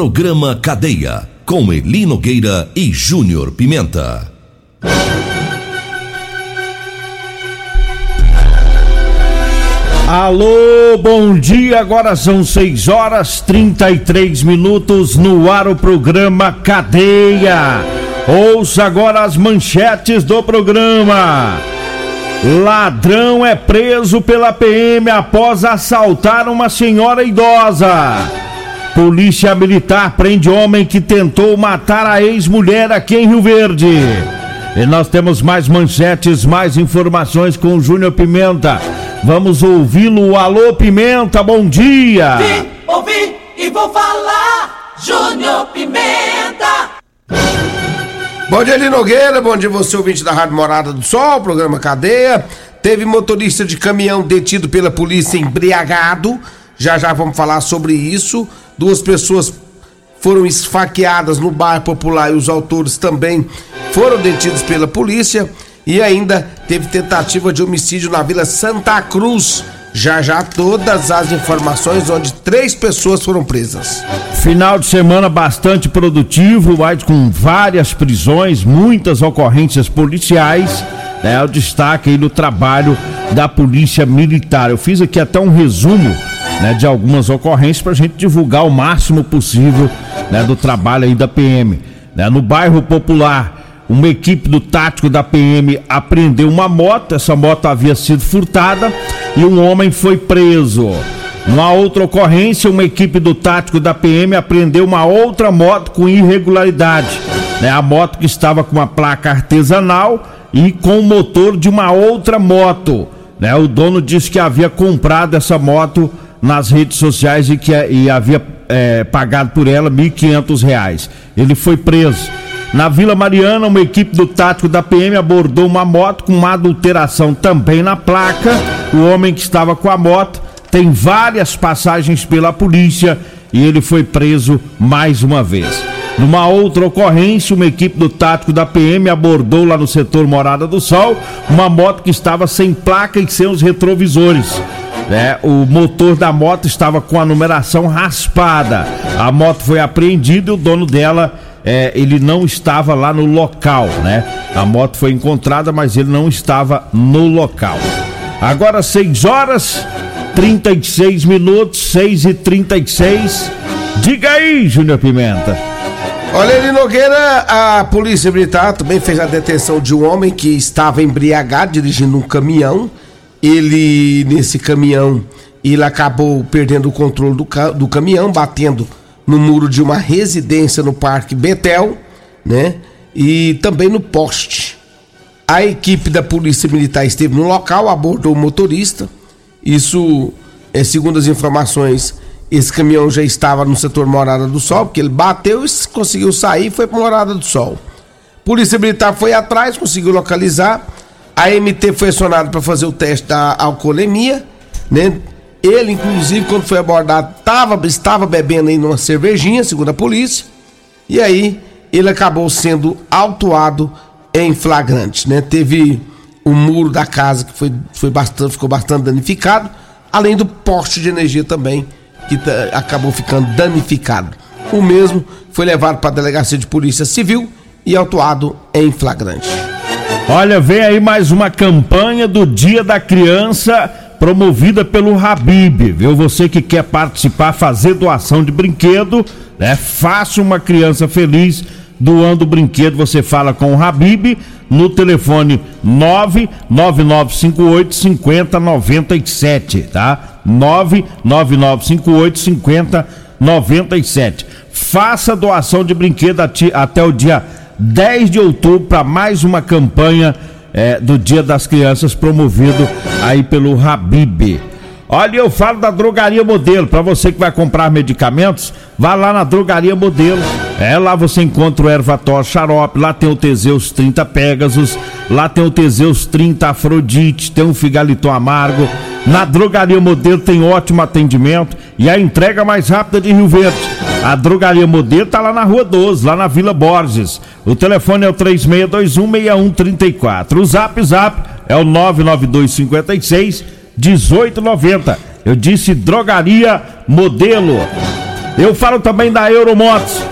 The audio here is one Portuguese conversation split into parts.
Programa Cadeia, com Eli Nogueira e Júnior Pimenta. Alô, bom dia. Agora são 6 horas 33 minutos no ar o programa Cadeia. Ouça agora as manchetes do programa. Ladrão é preso pela PM após assaltar uma senhora idosa. Polícia Militar prende homem que tentou matar a ex-mulher aqui em Rio Verde. E nós temos mais manchetes, mais informações com o Júnior Pimenta. Vamos ouvi-lo. Alô, Pimenta, bom dia. Vim, ouvi e vou falar. Júnior Pimenta. Bom dia, Eli Nogueira. Bom dia, você, ouvinte da Rádio Morada do Sol, programa Cadeia. Teve motorista de caminhão detido pela polícia embriagado. Já já vamos falar sobre isso. Duas pessoas foram esfaqueadas no bairro Popular e os autores também foram detidos pela polícia. E ainda teve tentativa de homicídio na Vila Santa Cruz. Já já todas as informações onde três pessoas foram presas. Final de semana bastante produtivo, mas com várias prisões, muitas ocorrências policiais. É o destaque aí no trabalho da Polícia Militar. Eu fiz aqui até um resumo né, de algumas ocorrências para a gente divulgar o máximo possível né, do trabalho aí da PM. Né, no bairro Popular, uma equipe do tático da PM apreendeu uma moto, essa moto havia sido furtada e um homem foi preso. Numa outra ocorrência, uma equipe do tático da PM apreendeu uma outra moto com irregularidade. Né, a moto que estava com uma placa artesanal e com o motor de uma outra moto. Né, o dono disse que havia comprado essa moto nas redes sociais e que e havia é, pagado por ela R$ 1.500. Ele foi preso. Na Vila Mariana, uma equipe do tático da PM abordou uma moto com uma adulteração também na placa. O homem que estava com a moto tem várias passagens pela polícia e ele foi preso mais uma vez. Numa outra ocorrência, uma equipe do tático da PM abordou lá no setor Morada do Sol uma moto que estava sem placa e sem os retrovisores. É, o motor da moto estava com a numeração raspada. A moto foi apreendida e o dono dela, é, ele não estava lá no local, né? A moto foi encontrada, mas ele não estava no local. Agora 6 horas 36 minutos, 6 e 36 Diga aí, Júnior Pimenta. Olha, Eli Nogueira, a polícia militar também fez a detenção de um homem que estava embriagado dirigindo um caminhão. Ele, nesse caminhão, ele acabou perdendo o controle do, do caminhão, batendo no muro de uma residência no Parque Betel, né? E também no poste. A equipe da Polícia Militar esteve no local, abordou o motorista. Isso, é, segundo as informações, esse caminhão já estava no setor Morada do Sol, porque ele bateu e conseguiu sair e foi para Morada do Sol. Polícia Militar foi atrás, conseguiu localizar. A MT foi acionada para fazer o teste da alcoolemia, né? Ele, inclusive, quando foi abordado, tava, estava bebendo aí numa cervejinha, segundo a polícia. E aí, ele acabou sendo autuado em flagrante, né? Teve o muro da casa que foi, foi bastante, ficou bastante danificado, além do poste de energia também, que acabou ficando danificado. O mesmo foi levado para a delegacia de polícia civil e autuado em flagrante. Olha, vem aí mais uma campanha do Dia da Criança promovida pelo Habib, viu? Você que quer participar, fazer doação de brinquedo, né? Faça uma criança feliz doando brinquedo, você fala com o Habib no telefone 99958 5097, tá? 99958 5097. Faça doação de brinquedo até o dia 10 de outubro para mais uma campanha é, do Dia das Crianças promovido aí pelo Habib. Olha, eu falo da Drogaria Modelo. Para você que vai comprar medicamentos, vá lá na Drogaria Modelo. É, lá você encontra o Ervator Xarope, lá tem o Teseus 30 Pegasus, lá tem o Teseus 30 Afrodite, tem o Figaliton Amargo. Na Drogaria Modelo tem ótimo atendimento e a entrega mais rápida de Rio Verde. A Drogaria Modelo tá lá na Rua 12, lá na Vila Borges. O telefone é o 36216134. O Zap Zap é o 99256 1890. Eu disse drogaria modelo. Eu falo também da Euromotos.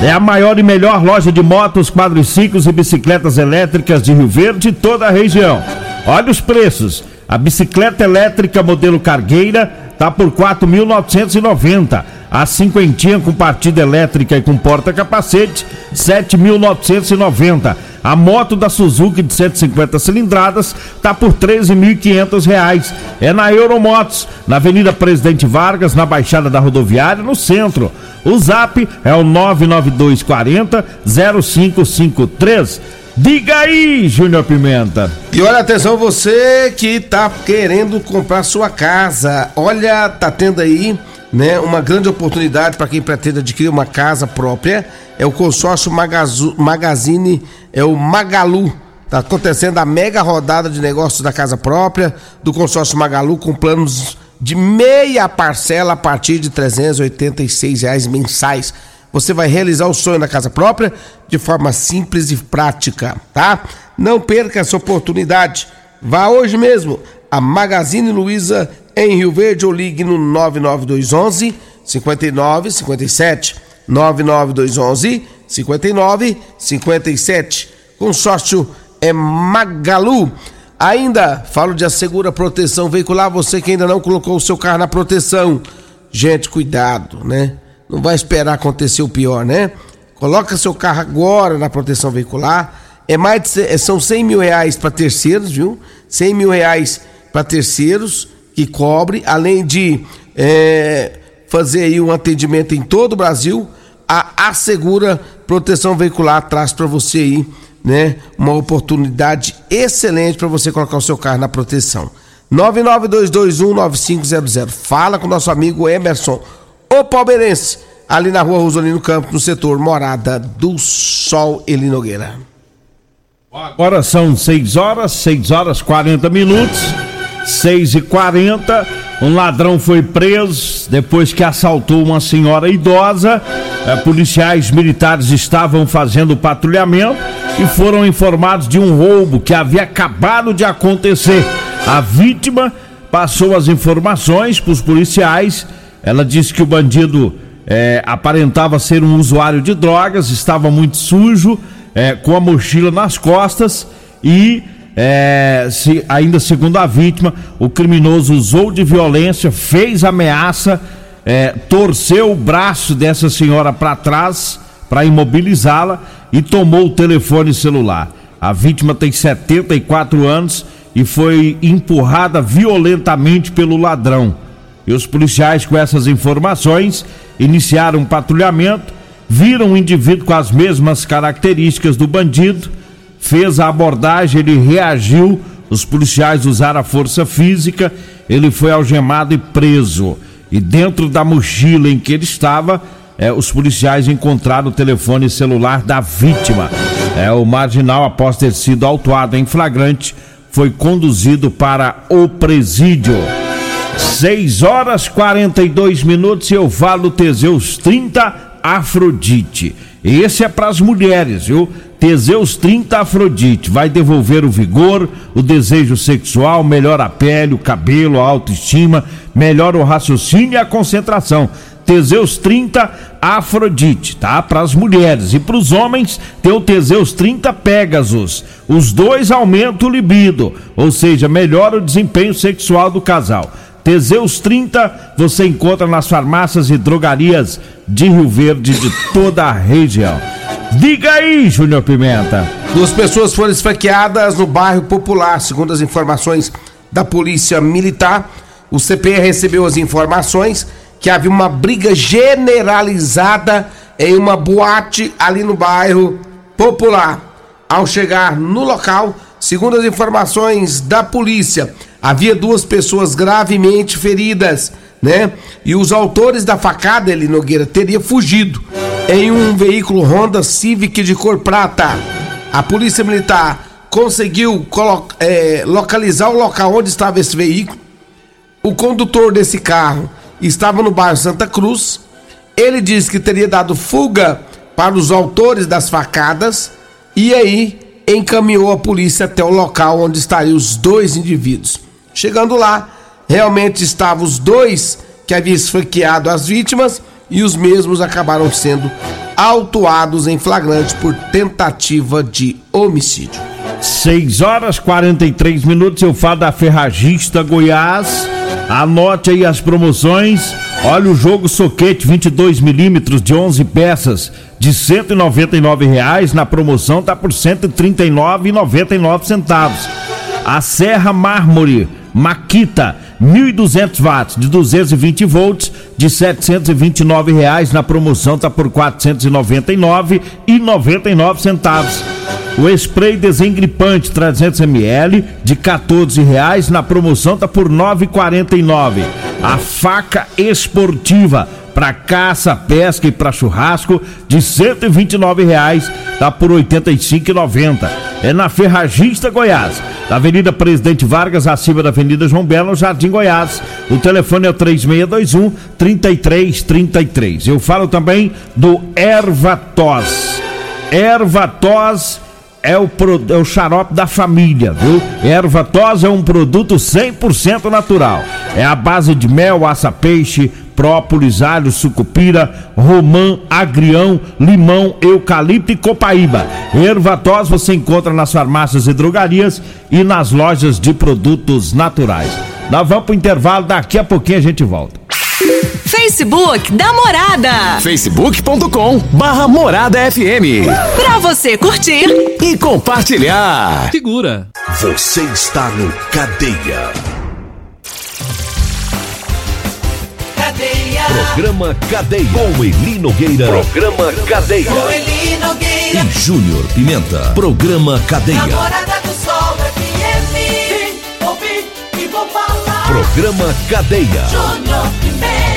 É a maior e melhor loja de motos, quadriciclos e bicicletas elétricas de Rio Verde e toda a região. Olha os preços. A bicicleta elétrica modelo Cargueira tá por 4.990. A cinquentinha com partida elétrica e com porta-capacete, 7.990. A moto da Suzuki de 150 cilindradas tá por 13.500 reais. É na Euromotos, na Avenida Presidente Vargas, na Baixada da Rodoviária, no centro. O Zap é o 99240 0553. Diga aí, Júnior Pimenta. E olha, atenção, você que tá querendo comprar sua casa. Olha, tá tendo aí, né, uma grande oportunidade para quem pretende adquirir uma casa própria. É o consórcio Magazu, Magazine, é o Magalu. Tá acontecendo a mega rodada de negócios da casa própria do consórcio Magalu com planos de meia parcela a partir de 386 reais mensais você vai realizar o sonho da casa própria de forma simples e prática, tá? Não perca essa oportunidade. Vá hoje mesmo a Magazine Luiza em Rio Verde ou ligue no 99211 5957 99211 5957. Consórcio é Magalu. Ainda falo de assegura proteção veicular, você que ainda não colocou o seu carro na proteção. Gente, cuidado, né? não vai esperar acontecer o pior, né? Coloca seu carro agora na proteção veicular. É mais de, são 100 mil reais para terceiros, viu? 100 mil reais para terceiros que cobre, além de é, fazer aí um atendimento em todo o Brasil. A Assegura Proteção Veicular traz para você aí, né, uma oportunidade excelente para você colocar o seu carro na proteção. 992219500. Fala com nosso amigo Emerson o palmeirense, ali na rua Rosolino Campos, no setor Morada do Sol Eli Nogueira. Agora são 6 horas, 6 horas 40 minutos, 6 e 40 Um ladrão foi preso depois que assaltou uma senhora idosa. É, policiais militares estavam fazendo patrulhamento e foram informados de um roubo que havia acabado de acontecer. A vítima passou as informações para os policiais ela disse que o bandido é, aparentava ser um usuário de drogas, estava muito sujo, é, com a mochila nas costas e, é, se, ainda segundo a vítima, o criminoso usou de violência, fez ameaça, é, torceu o braço dessa senhora para trás para imobilizá-la e tomou o telefone celular. A vítima tem 74 anos e foi empurrada violentamente pelo ladrão. E os policiais, com essas informações, iniciaram um patrulhamento, viram um indivíduo com as mesmas características do bandido, fez a abordagem, ele reagiu, os policiais usaram a força física, ele foi algemado e preso. E dentro da mochila em que ele estava, é, os policiais encontraram o telefone celular da vítima. É, o marginal, após ter sido autuado em flagrante, foi conduzido para o presídio. 6 horas 42 minutos eu falo Teseus 30 Afrodite. Esse é para as mulheres, viu? Teseus 30 Afrodite vai devolver o vigor, o desejo sexual, melhora a pele, o cabelo, a autoestima, melhora o raciocínio e a concentração. Teseus 30 Afrodite, tá? Para as mulheres e para os homens tem o Teseus 30 Pegasus. Os dois aumentam o libido, ou seja, melhora o desempenho sexual do casal. Teseus 30 você encontra nas farmácias e drogarias de Rio Verde de toda a região. Diga aí, Júnior Pimenta. Duas pessoas foram esfaqueadas no bairro Popular, segundo as informações da Polícia Militar. O CPE recebeu as informações que havia uma briga generalizada em uma boate ali no bairro Popular. Ao chegar no local, segundo as informações da polícia, havia duas pessoas gravemente feridas, né? E os autores da facada, ele Nogueira, teria fugido em um veículo Honda Civic de cor prata. A polícia militar conseguiu é, localizar o local onde estava esse veículo. O condutor desse carro estava no bairro Santa Cruz. Ele disse que teria dado fuga para os autores das facadas e aí encaminhou a polícia até o local onde estariam os dois indivíduos. Chegando lá, realmente estavam os dois que haviam esfaqueado as vítimas e os mesmos acabaram sendo autuados em flagrante por tentativa de homicídio. 6 horas 43 minutos, eu falo da Ferragista Goiás. Anote aí as promoções. Olha o jogo soquete 22 milímetros de 11 peças de 199 reais na promoção tá por 139,99 centavos. A Serra Mármore Maquita 1.200 watts de 220 volts de 729 reais na promoção tá por 499,99 centavos. O spray desengripante 300 ml de 14 reais na promoção tá por 9,49. A faca esportiva para caça, pesca e para churrasco de 129 reais tá por 85,90. É na Ferragista Goiás, na Avenida Presidente Vargas, acima da Avenida João Belo, Jardim Goiás. O telefone é o 3621 3333. Eu falo também do Ervatos. Ervatos é o, é o xarope da família, viu? Erva é um produto 100% natural. É a base de mel, aça-peixe, própolis, alho, sucupira, romã, agrião, limão, eucalipto e copaíba. Erva você encontra nas farmácias e drogarias e nas lojas de produtos naturais. Nós vamos pro intervalo, daqui a pouquinho a gente volta. Facebook da Morada. facebook.com barra Morada FM. Pra você curtir e compartilhar. Segura. Você está no Cadeia. Cadeia. Programa Cadeia. Com Eli Nogueira. Programa Cadeia. Com Eli Nogueira. E Júnior Pimenta. Programa Cadeia. Namorada do Sol FM. Vim, ouvi e vou falar. Programa Cadeia. Júnior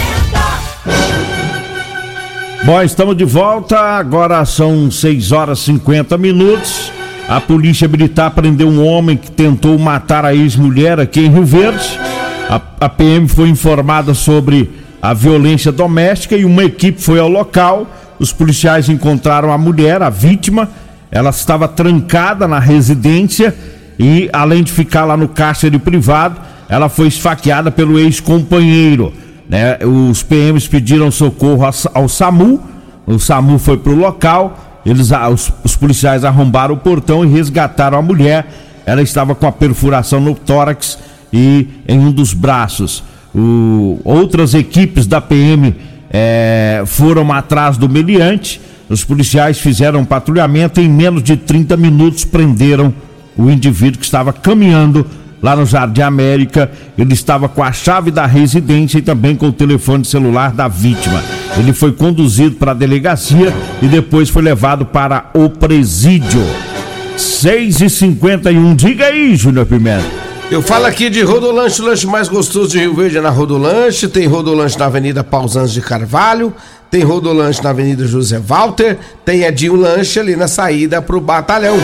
Bom, estamos de volta. Agora são 6 horas e 50 minutos. A polícia militar prendeu um homem que tentou matar a ex-mulher aqui em Rio Verde. A, a, PM foi informada sobre a violência doméstica e uma equipe foi ao local. Os policiais encontraram a mulher, a vítima. Ela estava trancada na residência e, além de ficar lá no cárcere privado, ela foi esfaqueada pelo ex-companheiro. Né? Os PMs pediram socorro ao SAMU, o SAMU foi para o local, eles, os, os policiais arrombaram o portão e resgataram a mulher. Ela estava com a perfuração no tórax e em um dos braços. O, outras equipes da PM é, foram atrás do meliante. Os policiais fizeram um patrulhamento e em menos de 30 minutos prenderam o indivíduo que estava caminhando lá no Jardim América. Ele estava com a chave da residência e também com o telefone celular da vítima. Ele foi conduzido para a delegacia e depois foi levado para o presídio. 6 e 51 Diga aí, Júnior Pimenta. Eu falo aqui de Rodolanche, o lanche mais gostoso de Rio Verde é na Rodolanche. Tem Rodolanche na Avenida Pausanes de Carvalho. Tem Rodolanche na Avenida José Walter. Tem Edinho Lanche ali na saída pro batalhão.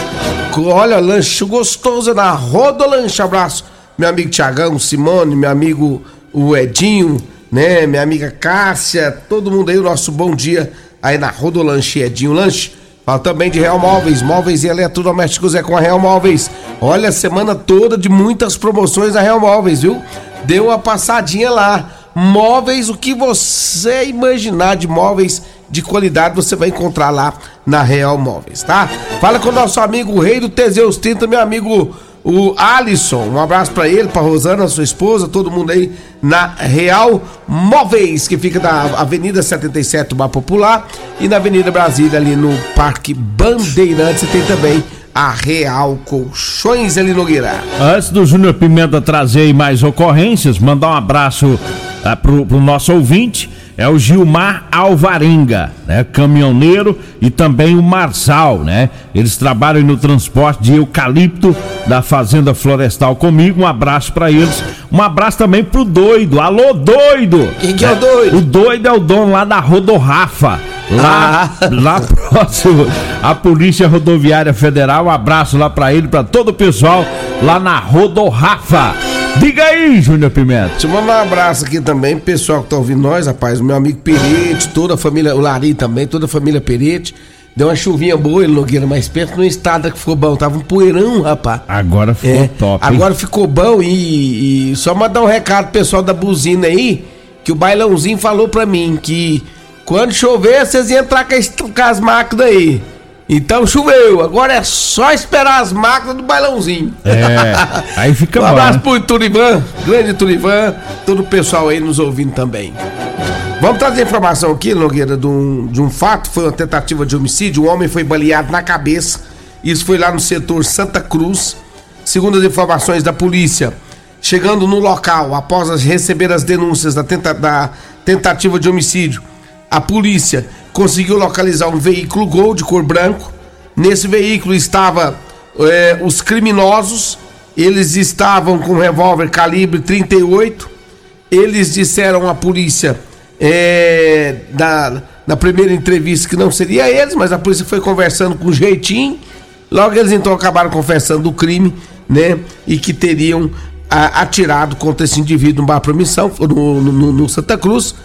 Olha, lanche gostoso na Rodolanche. Abraço, meu amigo Tiagão, Simone, meu amigo o Edinho, né? Minha amiga Cássia, todo mundo aí, o nosso bom dia aí na Rodolanche Edinho Lanche. Fala também de Real Móveis, móveis e eletrodomésticos é com a Real Móveis. Olha, a semana toda de muitas promoções da Real Móveis, viu? Deu uma passadinha lá. Móveis, o que você imaginar de móveis de qualidade você vai encontrar lá na Real Móveis, tá? Fala com o nosso amigo o Rei do Teseus 30, meu amigo o Alisson. Um abraço para ele, para Rosana, sua esposa, todo mundo aí na Real Móveis, que fica na Avenida 77, Bar Popular, e na Avenida Brasília, ali no Parque Bandeirantes, tem também a Real Colchões ali Nogueira. Antes do Júnior Pimenta trazer mais ocorrências, mandar um abraço uh, pro, pro nosso ouvinte é o Gilmar Alvarenga, né? Caminhoneiro e também o Marçal, né? Eles trabalham no transporte de eucalipto da Fazenda Florestal comigo. Um abraço para eles. Um abraço também pro doido. Alô, doido! Quem que é o doido? O doido é o dono lá da Rodorrafa. Lá, ah. lá próximo à Polícia Rodoviária Federal. Um abraço lá para ele, para todo o pessoal lá na Rodorrafa. Diga aí, Júnior Pimenta. Deixa eu mandar um abraço aqui também, pessoal que tá ouvindo nós, rapaz. O meu amigo Perete, toda a família, o Lari também, toda a família Perete. Deu uma chuvinha boa, ele Nogueira, mais perto no estado que ficou bom. Tava um poeirão, rapaz. Agora ficou é, top. Hein? Agora ficou bom e, e, só mandar um recado pro pessoal da buzina aí, que o bailãozinho falou pra mim que Quando chover, vocês iam entrar com as, com as máquinas aí. Então choveu, agora é só esperar as máquinas do bailãozinho. É, aí fica bom. Um abraço né? pro Turivan, grande Turivan, todo o pessoal aí nos ouvindo também. Vamos trazer informação aqui, Nogueira, de um, de um fato, foi uma tentativa de homicídio, um homem foi baleado na cabeça, isso foi lá no setor Santa Cruz, segundo as informações da polícia. Chegando no local, após receber as denúncias da, tenta, da tentativa de homicídio, a polícia conseguiu localizar um veículo Gol de cor branco. Nesse veículo estava é, os criminosos. Eles estavam com revólver calibre 38. Eles disseram à polícia é, da, na primeira entrevista que não seria eles, mas a polícia foi conversando com jeitinho. Logo eles então acabaram confessando o crime, né? E que teriam a, atirado contra esse indivíduo numa promissão no, no, no Santa Cruz,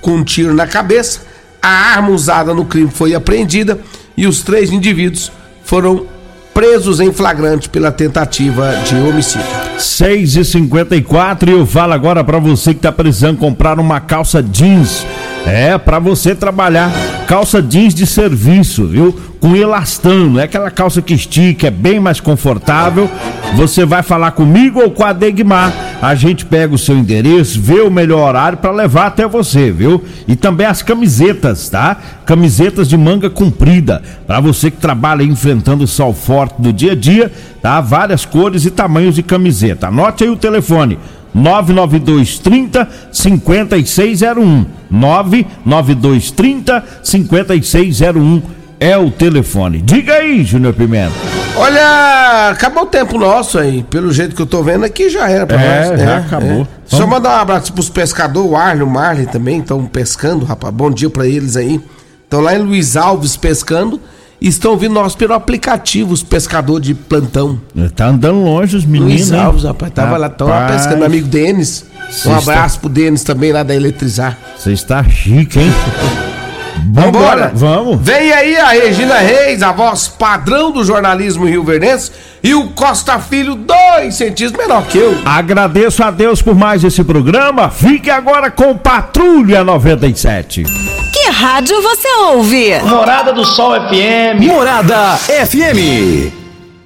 com um tiro na cabeça a arma usada no crime foi apreendida e os três indivíduos foram presos em flagrante pela tentativa de homicídio. 6 e 54 e eu falo agora para você que tá precisando comprar uma calça jeans. É, para você trabalhar calça jeans de serviço, viu? Com elastano, é aquela calça que estica, é bem mais confortável. Você vai falar comigo ou com a Degmar. A gente pega o seu endereço, vê o melhor horário para levar até você, viu? E também as camisetas, tá? Camisetas de manga comprida, para você que trabalha enfrentando o sol forte do dia a dia, tá? Várias cores e tamanhos de camiseta. Anote aí o telefone. 99230 5601. 99230 5601 é o telefone. Diga aí, Júnior Pimenta. Olha, acabou o tempo nosso aí. Pelo jeito que eu tô vendo aqui, já era pra é, nós. Já é, acabou. É. Só mandar um abraço pros pescadores, o Arno, o Marley também, estão pescando, rapaz. Bom dia pra eles aí. Estão lá em Luiz Alves pescando estão vindo nós pelo aplicativo, os pescadores de plantão. Tá andando longe os meninos. Luiz Alves, rapaz, tava rapaz. lá, lá pescando. Meu amigo Denis. Um abraço está... pro Denis também lá da Eletrizar. Você está chique, hein? Vambora! Vamos! Vem aí a Regina Reis, a voz padrão do jornalismo rio-verdense, e o Costa Filho, dois centímetros menor que eu. Agradeço a Deus por mais esse programa. Fique agora com Patrulha 97. Que rádio você ouve? Morada do Sol FM. Morada FM.